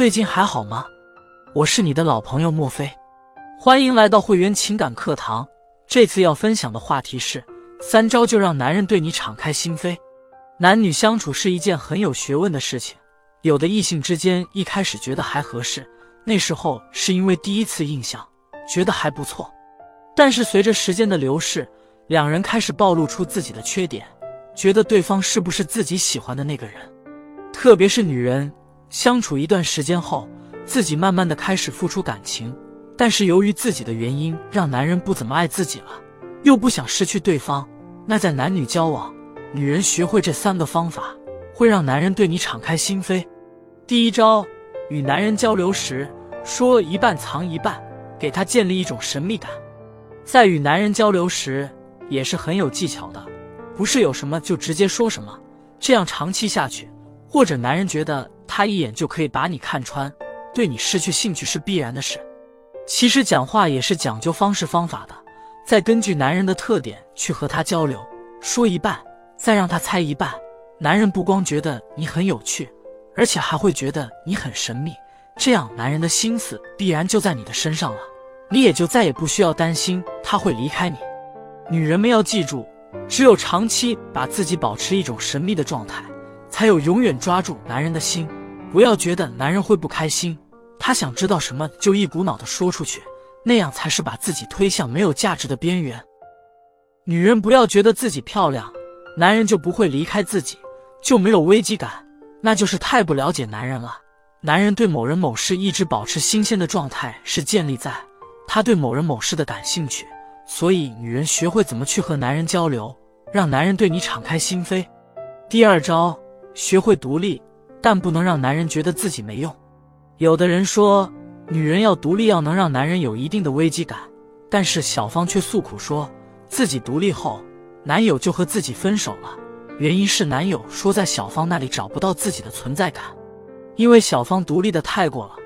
最近还好吗？我是你的老朋友莫非，欢迎来到会员情感课堂。这次要分享的话题是三招就让男人对你敞开心扉。男女相处是一件很有学问的事情，有的异性之间一开始觉得还合适，那时候是因为第一次印象觉得还不错，但是随着时间的流逝，两人开始暴露出自己的缺点，觉得对方是不是自己喜欢的那个人，特别是女人。相处一段时间后，自己慢慢的开始付出感情，但是由于自己的原因，让男人不怎么爱自己了，又不想失去对方。那在男女交往，女人学会这三个方法，会让男人对你敞开心扉。第一招，与男人交流时说一半藏一半，给他建立一种神秘感。在与男人交流时，也是很有技巧的，不是有什么就直接说什么，这样长期下去，或者男人觉得。他一眼就可以把你看穿，对你失去兴趣是必然的事。其实讲话也是讲究方式方法的，再根据男人的特点去和他交流，说一半，再让他猜一半。男人不光觉得你很有趣，而且还会觉得你很神秘，这样男人的心思必然就在你的身上了，你也就再也不需要担心他会离开你。女人们要记住，只有长期把自己保持一种神秘的状态，才有永远抓住男人的心。不要觉得男人会不开心，他想知道什么就一股脑的说出去，那样才是把自己推向没有价值的边缘。女人不要觉得自己漂亮，男人就不会离开自己，就没有危机感，那就是太不了解男人了。男人对某人某事一直保持新鲜的状态，是建立在他对某人某事的感兴趣。所以，女人学会怎么去和男人交流，让男人对你敞开心扉。第二招，学会独立。但不能让男人觉得自己没用。有的人说，女人要独立，要能让男人有一定的危机感。但是小芳却诉苦说，自己独立后，男友就和自己分手了。原因是男友说在小芳那里找不到自己的存在感，因为小芳独立的太过了，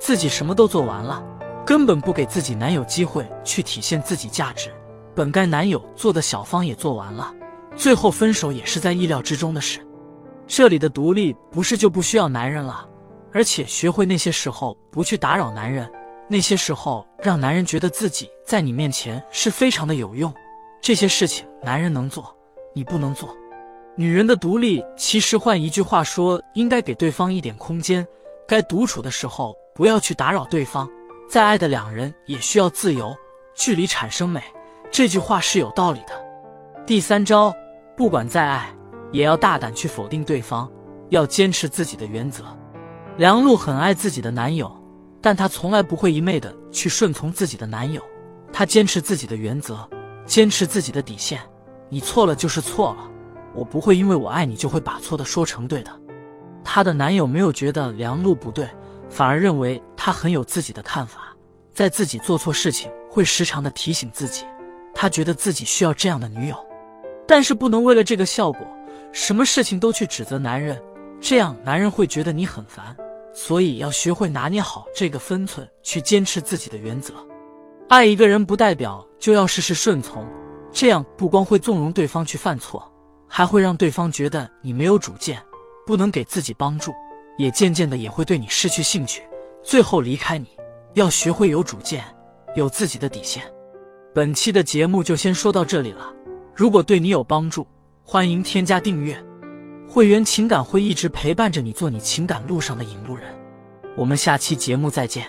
自己什么都做完了，根本不给自己男友机会去体现自己价值。本该男友做的小芳也做完了，最后分手也是在意料之中的事。这里的独立不是就不需要男人了，而且学会那些时候不去打扰男人，那些时候让男人觉得自己在你面前是非常的有用。这些事情男人能做，你不能做。女人的独立，其实换一句话说，应该给对方一点空间，该独处的时候不要去打扰对方。再爱的两人也需要自由，距离产生美，这句话是有道理的。第三招，不管再爱。也要大胆去否定对方，要坚持自己的原则。梁璐很爱自己的男友，但她从来不会一昧的去顺从自己的男友，她坚持自己的原则，坚持自己的底线。你错了就是错了，我不会因为我爱你就会把错的说成对的。她的男友没有觉得梁璐不对，反而认为她很有自己的看法，在自己做错事情会时常的提醒自己。他觉得自己需要这样的女友，但是不能为了这个效果。什么事情都去指责男人，这样男人会觉得你很烦。所以要学会拿捏好这个分寸，去坚持自己的原则。爱一个人不代表就要事事顺从，这样不光会纵容对方去犯错，还会让对方觉得你没有主见，不能给自己帮助，也渐渐的也会对你失去兴趣，最后离开你。要学会有主见，有自己的底线。本期的节目就先说到这里了，如果对你有帮助。欢迎添加订阅，会员情感会一直陪伴着你，做你情感路上的引路人。我们下期节目再见。